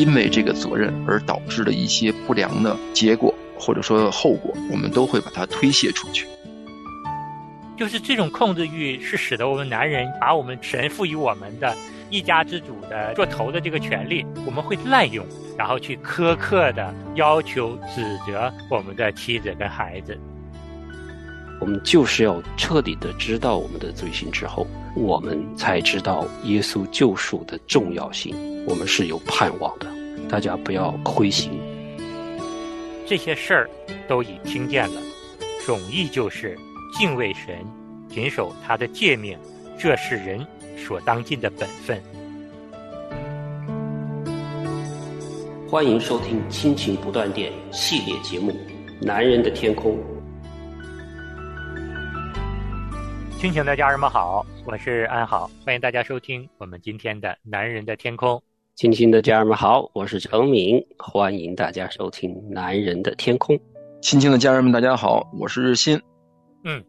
因为这个责任而导致的一些不良的结果或者说后果，我们都会把它推卸出去。就是这种控制欲，是使得我们男人把我们神赋予我们的一家之主的做头的这个权利，我们会滥用，然后去苛刻的要求、指责我们的妻子跟孩子。我们就是要彻底的知道我们的罪行之后，我们才知道耶稣救赎的重要性。我们是有盼望的，大家不要灰心。这些事儿都已听见了，总意就是。敬畏神，谨守他的诫命，这是人所当尽的本分。欢迎收听《亲情不断电》系列节目《男人的天空》。亲情的家人们好，我是安好，欢迎大家收听我们今天的《男人的天空》。亲情的家人们好，我是程敏，欢迎大家收听《男人的天空》。亲情的家人们大家好，我是日新。嗯，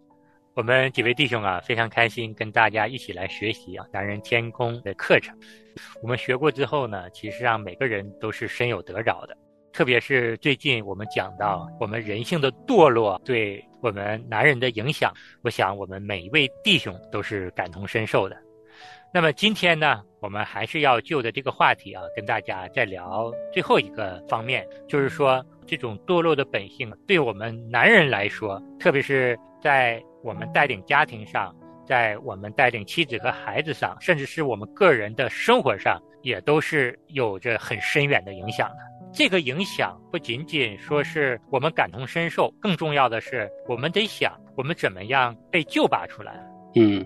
我们几位弟兄啊，非常开心跟大家一起来学习啊《男人天空》的课程。我们学过之后呢，其实让每个人都是深有得着的。特别是最近我们讲到我们人性的堕落对我们男人的影响，我想我们每一位弟兄都是感同身受的。那么今天呢，我们还是要就着这个话题啊，跟大家再聊最后一个方面，就是说这种堕落的本性对我们男人来说，特别是。在我们带领家庭上，在我们带领妻子和孩子上，甚至是我们个人的生活上，也都是有着很深远的影响的。这个影响不仅仅说是我们感同身受，更重要的是，我们得想我们怎么样被救拔出来。嗯，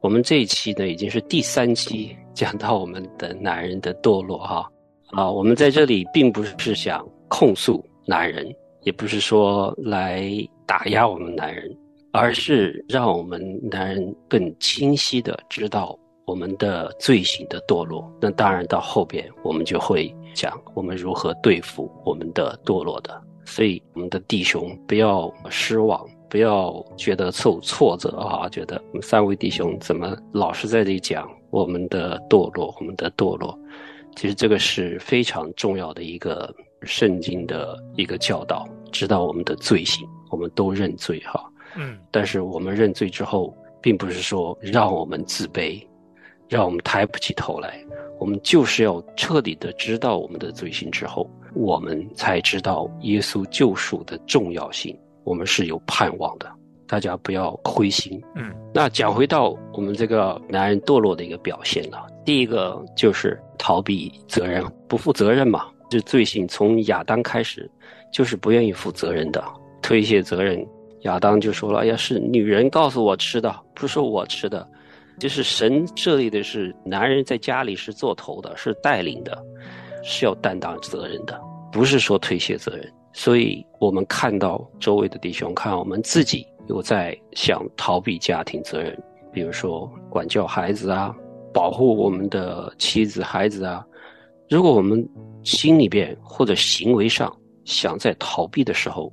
我们这一期呢已经是第三期，讲到我们的男人的堕落哈啊，我们在这里并不是想控诉男人，也不是说来打压我们男人。而是让我们男人更清晰的知道我们的罪行的堕落。那当然到后边我们就会讲我们如何对付我们的堕落的。所以我们的弟兄不要失望，不要觉得受挫折啊，觉得我们三位弟兄怎么老是在这里讲我们的堕落，我们的堕落。其实这个是非常重要的一个圣经的一个教导，知道我们的罪行，我们都认罪哈。嗯，但是我们认罪之后，并不是说让我们自卑，让我们抬不起头来。我们就是要彻底的知道我们的罪行之后，我们才知道耶稣救赎的重要性。我们是有盼望的，大家不要灰心。嗯，那讲回到我们这个男人堕落的一个表现了，第一个就是逃避责任，不负责任嘛。这罪行从亚当开始，就是不愿意负责任的，推卸责任。亚当就说了：“哎呀，是女人告诉我吃的，不是我吃的。就是神设立的是男人在家里是做头的，是带领的，是要担当责任的，不是说推卸责任。所以我们看到周围的弟兄，看我们自己有在想逃避家庭责任，比如说管教孩子啊，保护我们的妻子孩子啊。如果我们心里边或者行为上想在逃避的时候，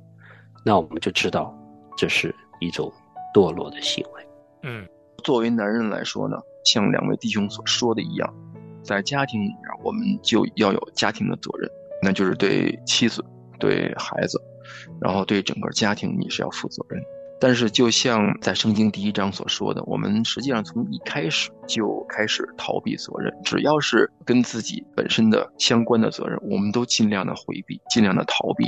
那我们就知道。”这是一种堕落的行为。嗯，作为男人来说呢，像两位弟兄所说的一样，在家庭里面，我们就要有家庭的责任，那就是对妻子、对孩子，然后对整个家庭，你是要负责任。但是，就像在圣经第一章所说的，我们实际上从一开始就开始逃避责任。只要是跟自己本身的相关的责任，我们都尽量的回避，尽量的逃避。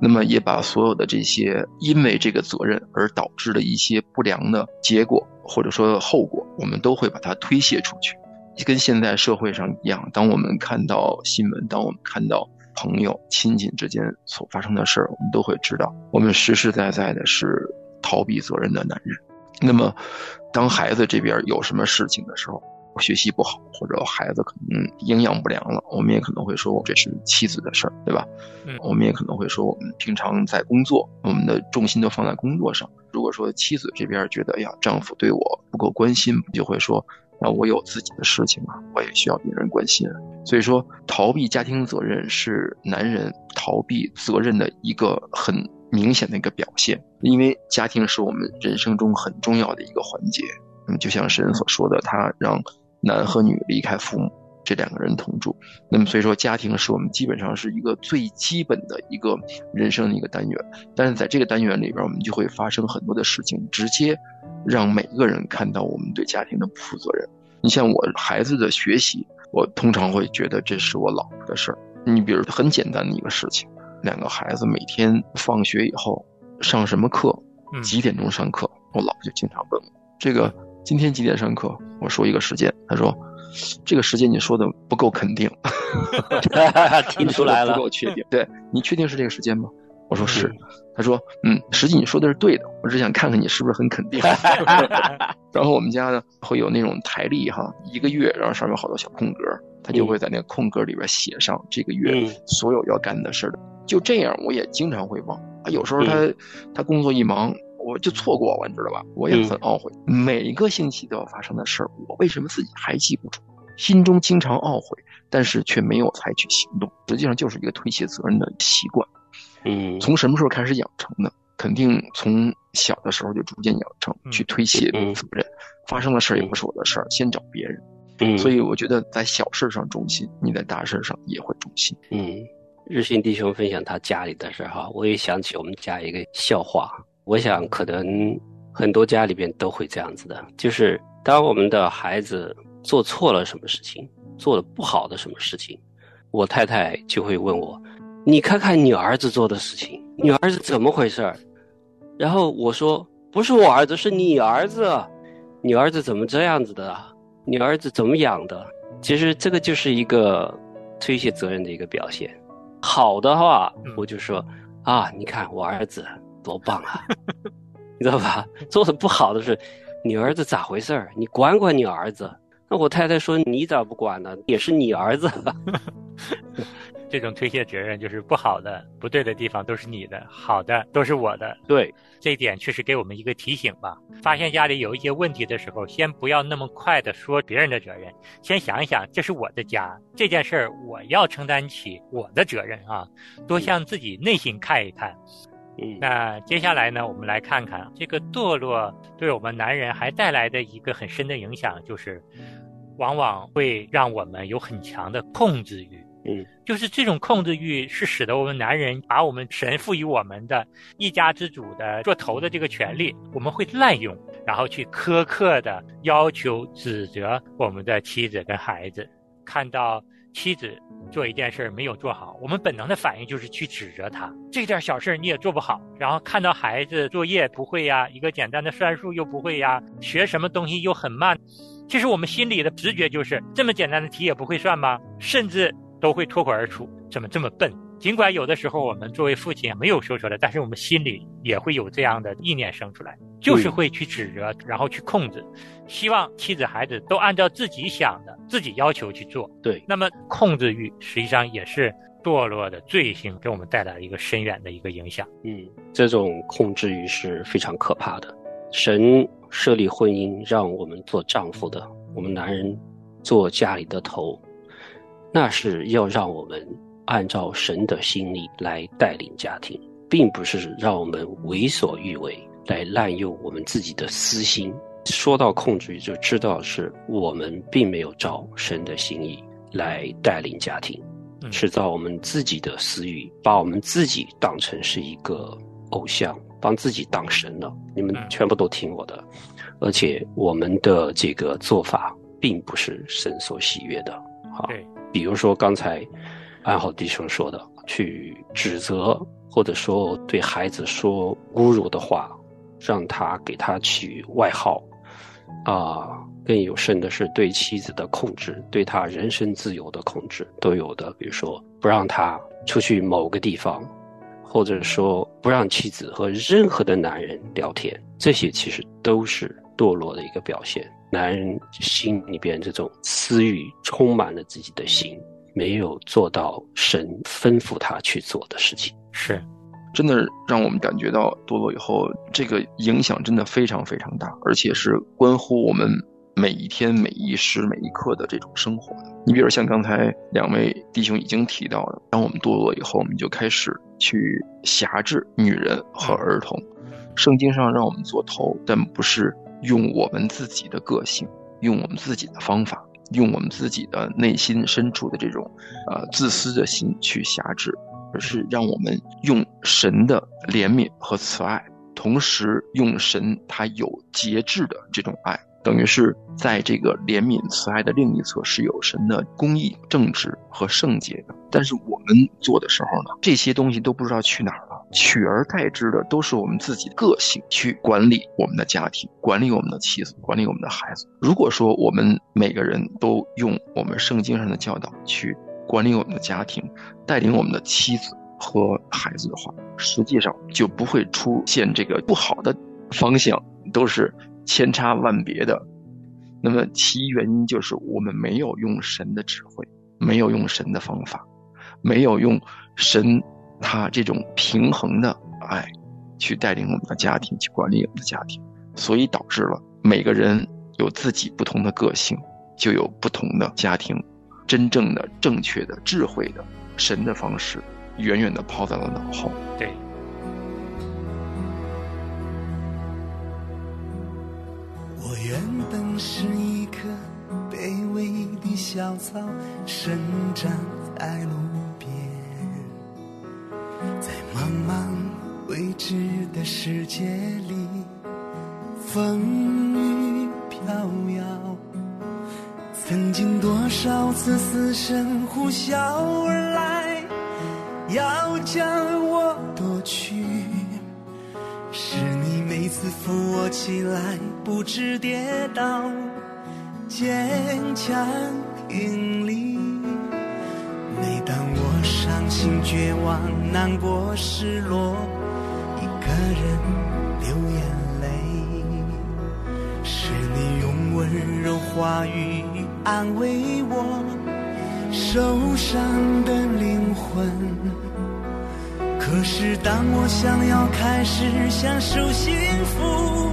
那么，也把所有的这些因为这个责任而导致的一些不良的结果或者说后果，我们都会把它推卸出去。跟现在社会上一样，当我们看到新闻，当我们看到朋友、亲戚之间所发生的事儿，我们都会知道，我们实实在在的是。逃避责任的男人，那么，当孩子这边有什么事情的时候，学习不好，或者孩子可能营养不良了，我们也可能会说这是妻子的事儿，对吧？嗯，我们也可能会说我们平常在工作，我们的重心都放在工作上。如果说妻子这边觉得，哎呀，丈夫对我不够关心，就会说，那我有自己的事情啊，我也需要别人关心。所以说，逃避家庭责任是男人逃避责任的一个很。明显的一个表现，因为家庭是我们人生中很重要的一个环节。嗯，就像神所说的，他让男和女离开父母，这两个人同住。那么所以说，家庭是我们基本上是一个最基本的一个人生的一个单元。但是在这个单元里边，我们就会发生很多的事情，直接让每个人看到我们对家庭的不负责任。你像我孩子的学习，我通常会觉得这是我老婆的事儿。你比如很简单的一个事情，两个孩子每天放学以后上什么课，几点钟上课，我老婆就经常问我这个。今天几点上课？我说一个时间，他说，这个时间你说的不够肯定，听出来了，不够确定。对你确定是这个时间吗？我说是。他说，嗯，实际你说的是对的，我只想看看你是不是很肯定。然后我们家呢会有那种台历哈，一个月，然后上面好多小空格，他就会在那个空格里边写上这个月所有要干的事儿。就这样，我也经常会忘啊。有时候他他工作一忙。我就错过了，你知道吧？我也很懊悔。每一个星期都要发生的事儿，我为什么自己还记不住？心中经常懊悔，但是却没有采取行动。实际上就是一个推卸责任的习惯。嗯，从什么时候开始养成的？肯定从小的时候就逐渐养成，去推卸责任。发生的事儿也不是我的事儿，先找别人。嗯，所以我觉得在小事上忠心，你在大事上也会忠心。嗯，日新弟兄分享他家里的事哈，我也想起我们家一个笑话。我想，可能很多家里边都会这样子的，就是当我们的孩子做错了什么事情，做的不好的什么事情，我太太就会问我：“你看看你儿子做的事情，你儿子怎么回事儿？”然后我说：“不是我儿子，是你儿子，你儿子怎么这样子的？你儿子怎么养的？”其实这个就是一个推卸责任的一个表现。好的话，我就说：“啊，你看我儿子。”多棒啊，你知道吧？做的不好的是，你儿子咋回事儿？你管管你儿子。那我太太说你咋不管呢？也是你儿子。这种推卸责任就是不好的、不对的地方都是你的，好的都是我的。对，这一点确实给我们一个提醒吧。发现家里有一些问题的时候，先不要那么快的说别人的责任，先想一想，这是我的家，这件事儿我要承担起我的责任啊。多向自己内心看一看。嗯，那接下来呢，我们来看看这个堕落对我们男人还带来的一个很深的影响，就是往往会让我们有很强的控制欲。嗯，就是这种控制欲是使得我们男人把我们神赋予我们的一家之主的做头的这个权利，我们会滥用，然后去苛刻的要求、指责我们的妻子跟孩子，看到。妻子做一件事没有做好，我们本能的反应就是去指责他。这点小事你也做不好，然后看到孩子作业不会呀，一个简单的算术又不会呀，学什么东西又很慢，其实我们心里的直觉就是这么简单的题也不会算吗？甚至都会脱口而出，怎么这么笨？尽管有的时候我们作为父亲没有说出来，但是我们心里也会有这样的意念生出来，就是会去指责，然后去控制，希望妻子孩子都按照自己想的、自己要求去做。对，那么控制欲实际上也是堕落的罪行给我们带来一个深远的一个影响。嗯，这种控制欲是非常可怕的。神设立婚姻，让我们做丈夫的，我们男人做家里的头，那是要让我们。按照神的心意来带领家庭，并不是让我们为所欲为，来滥用我们自己的私心。说到控制欲，就知道是我们并没有照神的心意来带领家庭，是照我们自己的私欲，把我们自己当成是一个偶像，帮自己当神了。你们全部都听我的，而且我们的这个做法并不是神所喜悦的。好，比如说刚才。安好弟兄说的，去指责或者说对孩子说侮辱的话，让他给他取外号，啊，更有甚的是对妻子的控制，对他人身自由的控制都有的。比如说不让他出去某个地方，或者说不让妻子和任何的男人聊天，这些其实都是堕落的一个表现。男人心里边这种私欲充满了自己的心。没有做到神吩咐他去做的事情，是，真的让我们感觉到堕落以后，这个影响真的非常非常大，而且是关乎我们每一天每一时每一刻的这种生活的。你比如像刚才两位弟兄已经提到的，当我们堕落以后，我们就开始去辖制女人和儿童。圣经上让我们做头，但不是用我们自己的个性，用我们自己的方法。用我们自己的内心深处的这种呃自私的心去辖制，而是让我们用神的怜悯和慈爱，同时用神他有节制的这种爱。等于是在这个怜悯慈爱的另一侧是有神的公义、正直和圣洁的，但是我们做的时候呢，这些东西都不知道去哪儿了，取而代之的都是我们自己的个性去管理我们的家庭、管理我们的妻子、管理我们的孩子。如果说我们每个人都用我们圣经上的教导去管理我们的家庭、带领我们的妻子和孩子的话，实际上就不会出现这个不好的方向，都是。千差万别的，那么其原因就是我们没有用神的智慧，没有用神的方法，没有用神他这种平衡的爱去带领我们的家庭，去管理我们的家庭，所以导致了每个人有自己不同的个性，就有不同的家庭。真正的正确的智慧的神的方式，远远的抛在了脑后。对。我原本是一棵卑微的小草，生长在路茫茫未知的世界里，风雨飘摇。曾经多少次死神呼啸而来，要将我夺去。是你每次扶我起来，不知跌倒，坚强挺立。心绝望、难过失落，一个人流眼泪，是你用温柔话语安慰我受伤的灵魂。可是，当我想要开始享受幸福、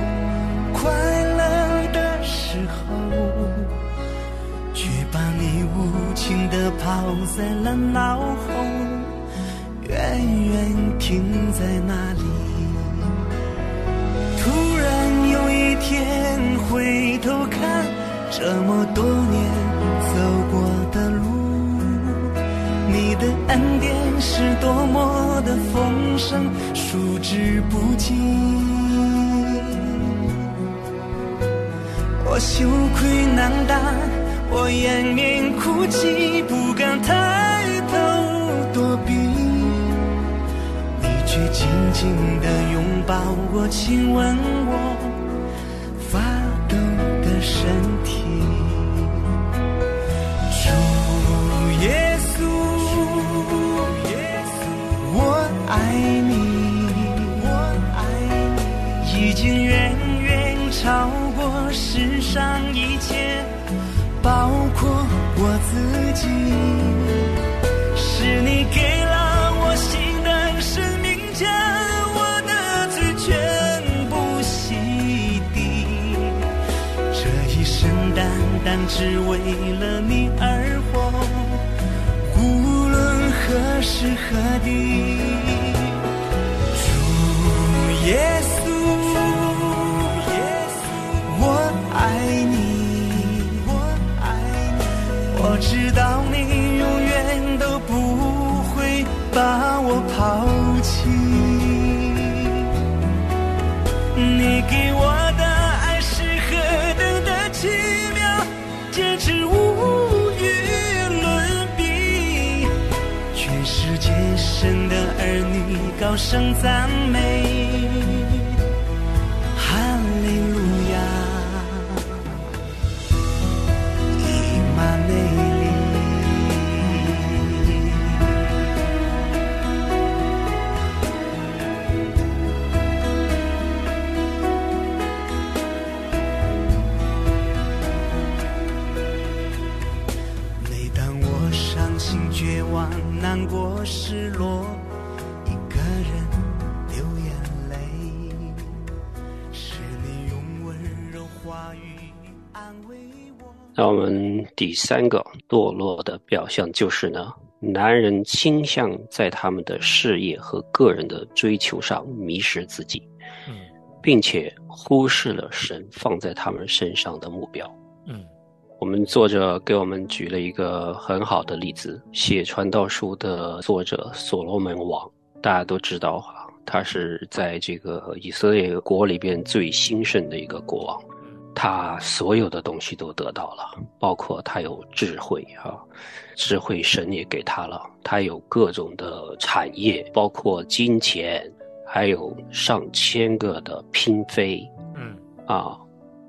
快乐的时候，却把你无情地抛在了脑后，远远停在那里。突然有一天回头看，这么多年走过的路。你的恩典是多么的丰盛，数之不尽。我羞愧难当，我掩面哭泣，不敢叹紧紧地拥抱我，亲吻我发抖的身体。主耶稣，耶稣，我爱你，我爱你，已经远远超过世上一切，包括我自己。单只为了你而活，无论何时何地。主耶稣。我爱你，我爱你，我知道你声赞美。那我们第三个堕落的表象就是呢，男人倾向在他们的事业和个人的追求上迷失自己，嗯并且忽视了神放在他们身上的目标。嗯，我们作者给我们举了一个很好的例子，写《传道书》的作者所罗门王，大家都知道哈，他是在这个以色列国里边最兴盛的一个国王，他所有的东西都得到了，包括他有智慧啊，智慧神也给他了，他有各种的产业，包括金钱，还有上千个的嫔妃，嗯啊，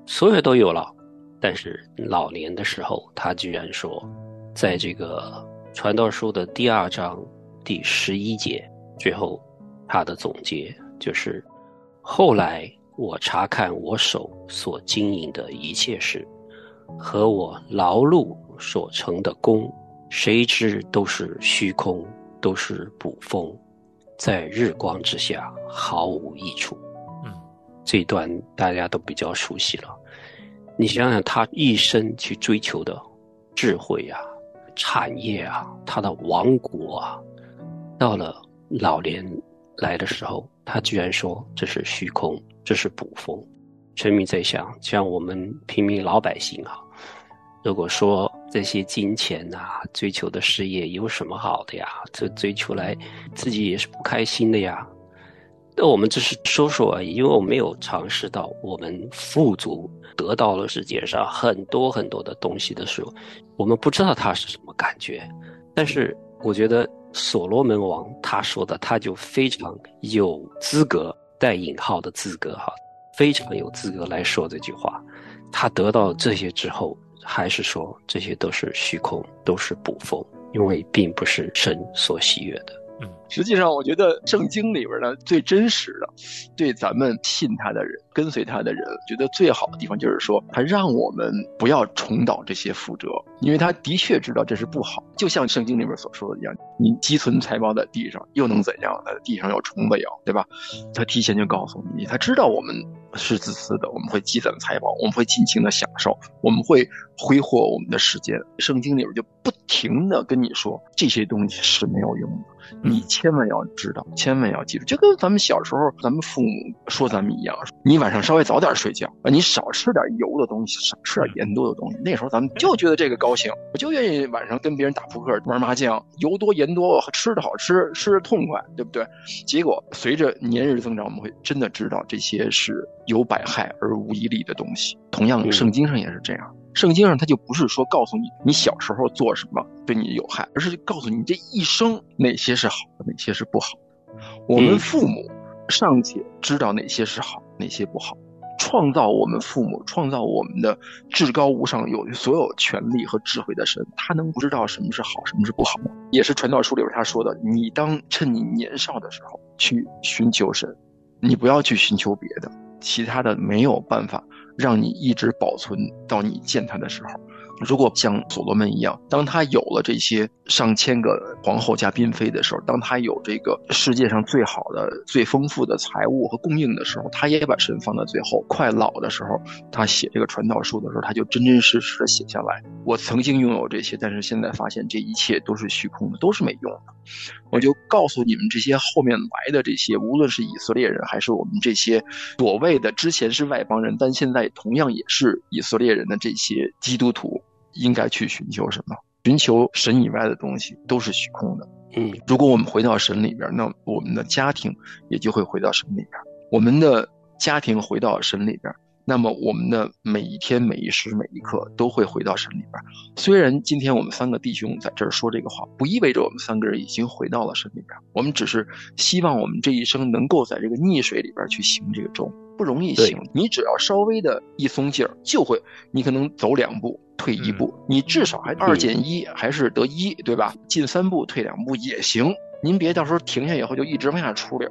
所有都有了。但是老年的时候，他居然说，在这个传道书的第二章第十一节最后，他的总结就是：后来我查看我手所经营的一切事，和我劳碌所成的功，谁知都是虚空，都是捕风，在日光之下毫无益处。嗯，这一段大家都比较熟悉了。你想想，他一生去追求的智慧啊、产业啊、他的王国啊，到了老年来的时候，他居然说这是虚空，这是捕风。全民在想，像我们平民老百姓啊，如果说这些金钱啊、追求的事业有什么好的呀？这追求来自己也是不开心的呀。那我们只是说说而已，因为我没有尝试到我们富足得到了世界上很多很多的东西的时候，我们不知道它是什么感觉。但是我觉得所罗门王他说的，他就非常有资格带引号的资格哈，非常有资格来说这句话。他得到这些之后，还是说这些都是虚空，都是捕风，因为并不是神所喜悦的。实际上，我觉得圣经里边呢最真实的，对咱们信他的人、跟随他的人，觉得最好的地方就是说，他让我们不要重蹈这些覆辙，因为他的确知道这是不好。就像圣经里边所说的一样，你积存财宝在地上，又能怎样？在地上有虫子咬，对吧？他提前就告诉你，他知道我们是自私的，我们会积攒财宝，我们会尽情的享受，我们会挥霍我们的时间。圣经里边就不停的跟你说，这些东西是没有用的。你千万要知道，千万要记住，就跟咱们小时候，咱们父母说咱们一样，你晚上稍微早点睡觉啊，你少吃点油的东西，少吃点盐多的东西。那时候咱们就觉得这个高兴，我就愿意晚上跟别人打扑克、玩麻将，油多盐多，吃的好吃，吃的痛快，对不对？结果随着年日增长，我们会真的知道这些是有百害而无一利的东西。同样，圣经上也是这样。圣经上他就不是说告诉你你小时候做什么对你有害，而是告诉你这一生哪些是好的，哪些是不好的。我们父母尚且知道哪些是好，哪些不好。创造我们父母、创造我们的至高无上、有所有权力和智慧的神，他能不知道什么是好，什么是不好吗？也是传道书里边他说的：你当趁你年少的时候去寻求神，你不要去寻求别的，其他的没有办法。让你一直保存到你见他的时候。如果像所罗门一样，当他有了这些上千个皇后加嫔妃的时候，当他有这个世界上最好的、最丰富的财物和供应的时候，他也把神放在最后。快老的时候，他写这个传道书的时候，他就真真实实的写下来：我曾经拥有这些，但是现在发现这一切都是虚空的，都是没用的。我就告诉你们这些后面来的这些，无论是以色列人，还是我们这些所谓的之前是外邦人，但现在同样也是以色列人的这些基督徒。应该去寻求什么？寻求神以外的东西都是虚空的。嗯，如果我们回到神里边，那我们的家庭也就会回到神里边。我们的家庭回到神里边，那么我们的每一天、每一时、每一刻都会回到神里边。虽然今天我们三个弟兄在这儿说这个话，不意味着我们三个人已经回到了神里边。我们只是希望我们这一生能够在这个溺水里边去行这个舟，不容易行。你只要稍微的一松劲儿，就会，你可能走两步。退一步，你至少还二减一还是得一，对吧？进三步退两步也行。您别到时候停下以后就一直往下出溜，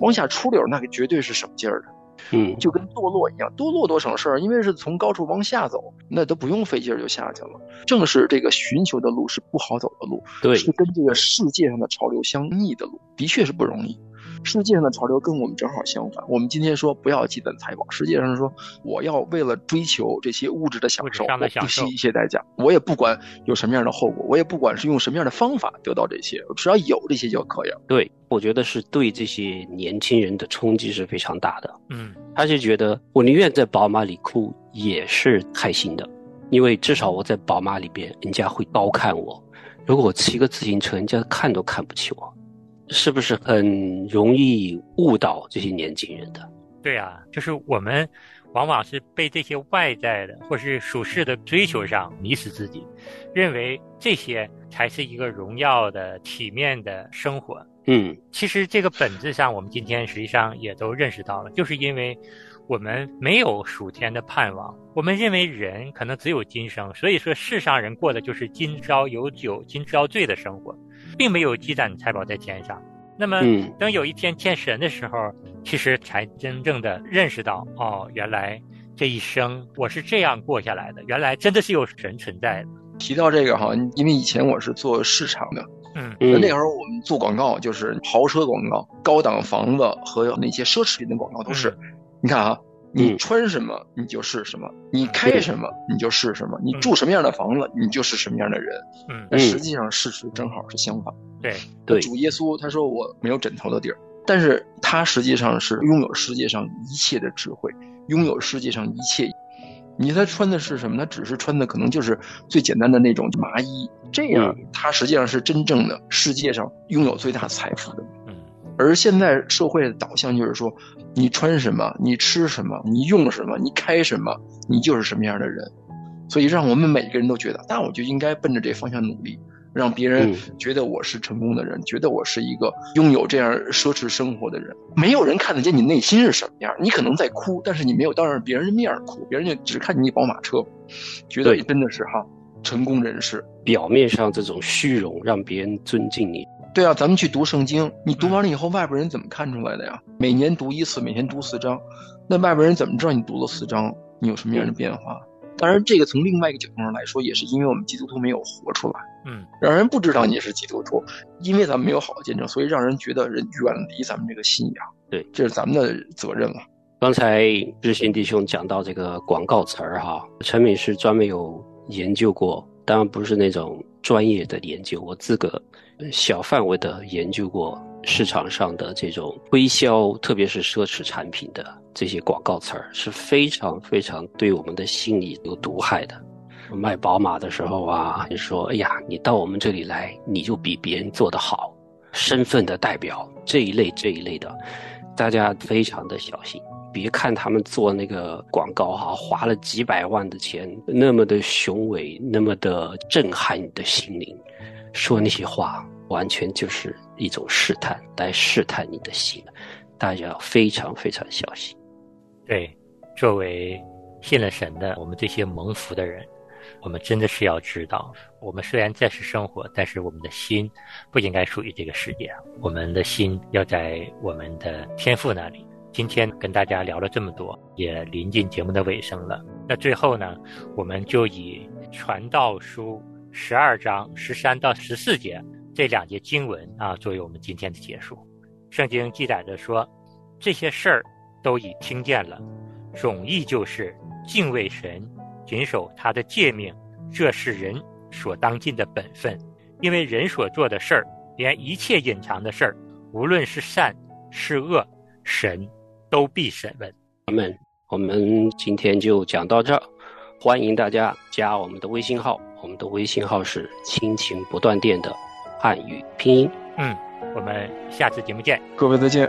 往下出溜那个绝对是省劲儿的。嗯，就跟堕落一样，堕落多省事儿，因为是从高处往下走，那都不用费劲儿就下去了。正是这个寻求的路是不好走的路，对，是跟这个世界上的潮流相逆的路，的确是不容易。世界上的潮流跟我们正好相反。我们今天说不要积攒财宝，实际上是说我要为了追求这些物质的享受，我不惜一切代价，我也不管有什么样的后果，我也不管是用什么样的方法得到这些，只要有这些就可以了。对，我觉得是对这些年轻人的冲击是非常大的。嗯，他就觉得我宁愿在宝马里哭也是开心的。因为至少我在宝马里边，人家会高看我；如果我骑个自行车，人家看都看不起我，是不是很容易误导这些年轻人的？对啊，就是我们往往是被这些外在的或是属世的追求上迷死自己，认为这些才是一个荣耀的、体面的生活。嗯，其实这个本质上，我们今天实际上也都认识到了，就是因为我们没有属天的盼望，我们认为人可能只有今生，所以说世上人过的就是今朝有酒今朝醉的生活，并没有积攒财宝在天上。那么嗯等有一天见神的时候，其实才真正的认识到，哦，原来这一生我是这样过下来的，原来真的是有神存在的。提到这个哈，因为以前我是做市场的，嗯嗯，那时候我们做广告就是豪车广告、高档房子和那些奢侈品的广告都是。你看啊，你嗯穿什么你就是什么，你开什么你就是什么，你住什么样的房子你就是什么样的人。嗯，但实际上事实正好是相反。对，对，主耶稣他说我没有枕头的地儿，但是他实际上是拥有世界上一切的智慧，拥有世界上一切。你他穿的是什么？他只是穿的可能就是最简单的那种麻衣，这样他实际上是真正的世界上拥有最大财富的。嗯而现在社会的导向就是说，你穿什么，你吃什么，你用什么，你开什么，你就是什么样的人。所以让我们每个人都觉得，那我就应该奔着这方向努力，让别人嗯觉得我是成功的人，觉得我是一个拥有这样奢侈生活的人。没有人看得见你内心是什么样，你可能在哭，但是你没有当着别人的面哭，别人就只看你宝马车，觉得对真的是哈成功人士。表面上这种虚荣让别人尊敬你，对啊，咱们去读圣经，你读完了以后，外边人怎么看出来的呀？每年读一次，每天读四章，那外边人怎么知道你读了四章，你有什么样的变化？当然，这个从另外一个角度上来说，也是因为我们基督徒没有活出来，嗯让人不知道你是基督徒，因为咱们没有好的见证，所以让人觉得人远离咱们这个信仰。对，这是咱们的责任了。刚才日新弟兄讲到这个广告词儿哈，陈敏是专门有研究过，当然不是那种专业的研究，我自个小范围的研究过市场上的这种推销，特别是奢侈产品的这些广告词儿，是非常非常对我们的心理有毒害的。卖宝马的时候啊，你说，哎呀，你到我们这里来，你就比别人做得好，身份的代表这一类这一类的，大家非常的小心。别看他们做那个广告哈、花了几百万的钱，那么的雄伟，那么的震撼你的心灵，说那些话完全就是一种试探，来试探你的心，大家要非常非常小心。对，作为信了神的我们这些蒙福的人，我们真的是要知道，我们虽然在世生活，但是我们的心不应该属于这个世界，我们的心要在我们的天父那里。今天跟大家聊了这么多，也临近节目的尾声了。那最后呢，我们就以《传道书》十二章十三到十四节这两节经文啊，作为我们今天的结束。圣经记载着说，这些事儿都已听见了，总意就是敬畏神，谨守他的诫命，这是人所当尽的本分。因为人所做的事儿，连一切隐藏的事儿，无论是善是恶，神都必审问。我们我们今天就讲到这儿，欢迎大家加我们的微信号，我们的微信号是亲情不断电的汉语拼音。嗯，我们下次节目见。各位再见。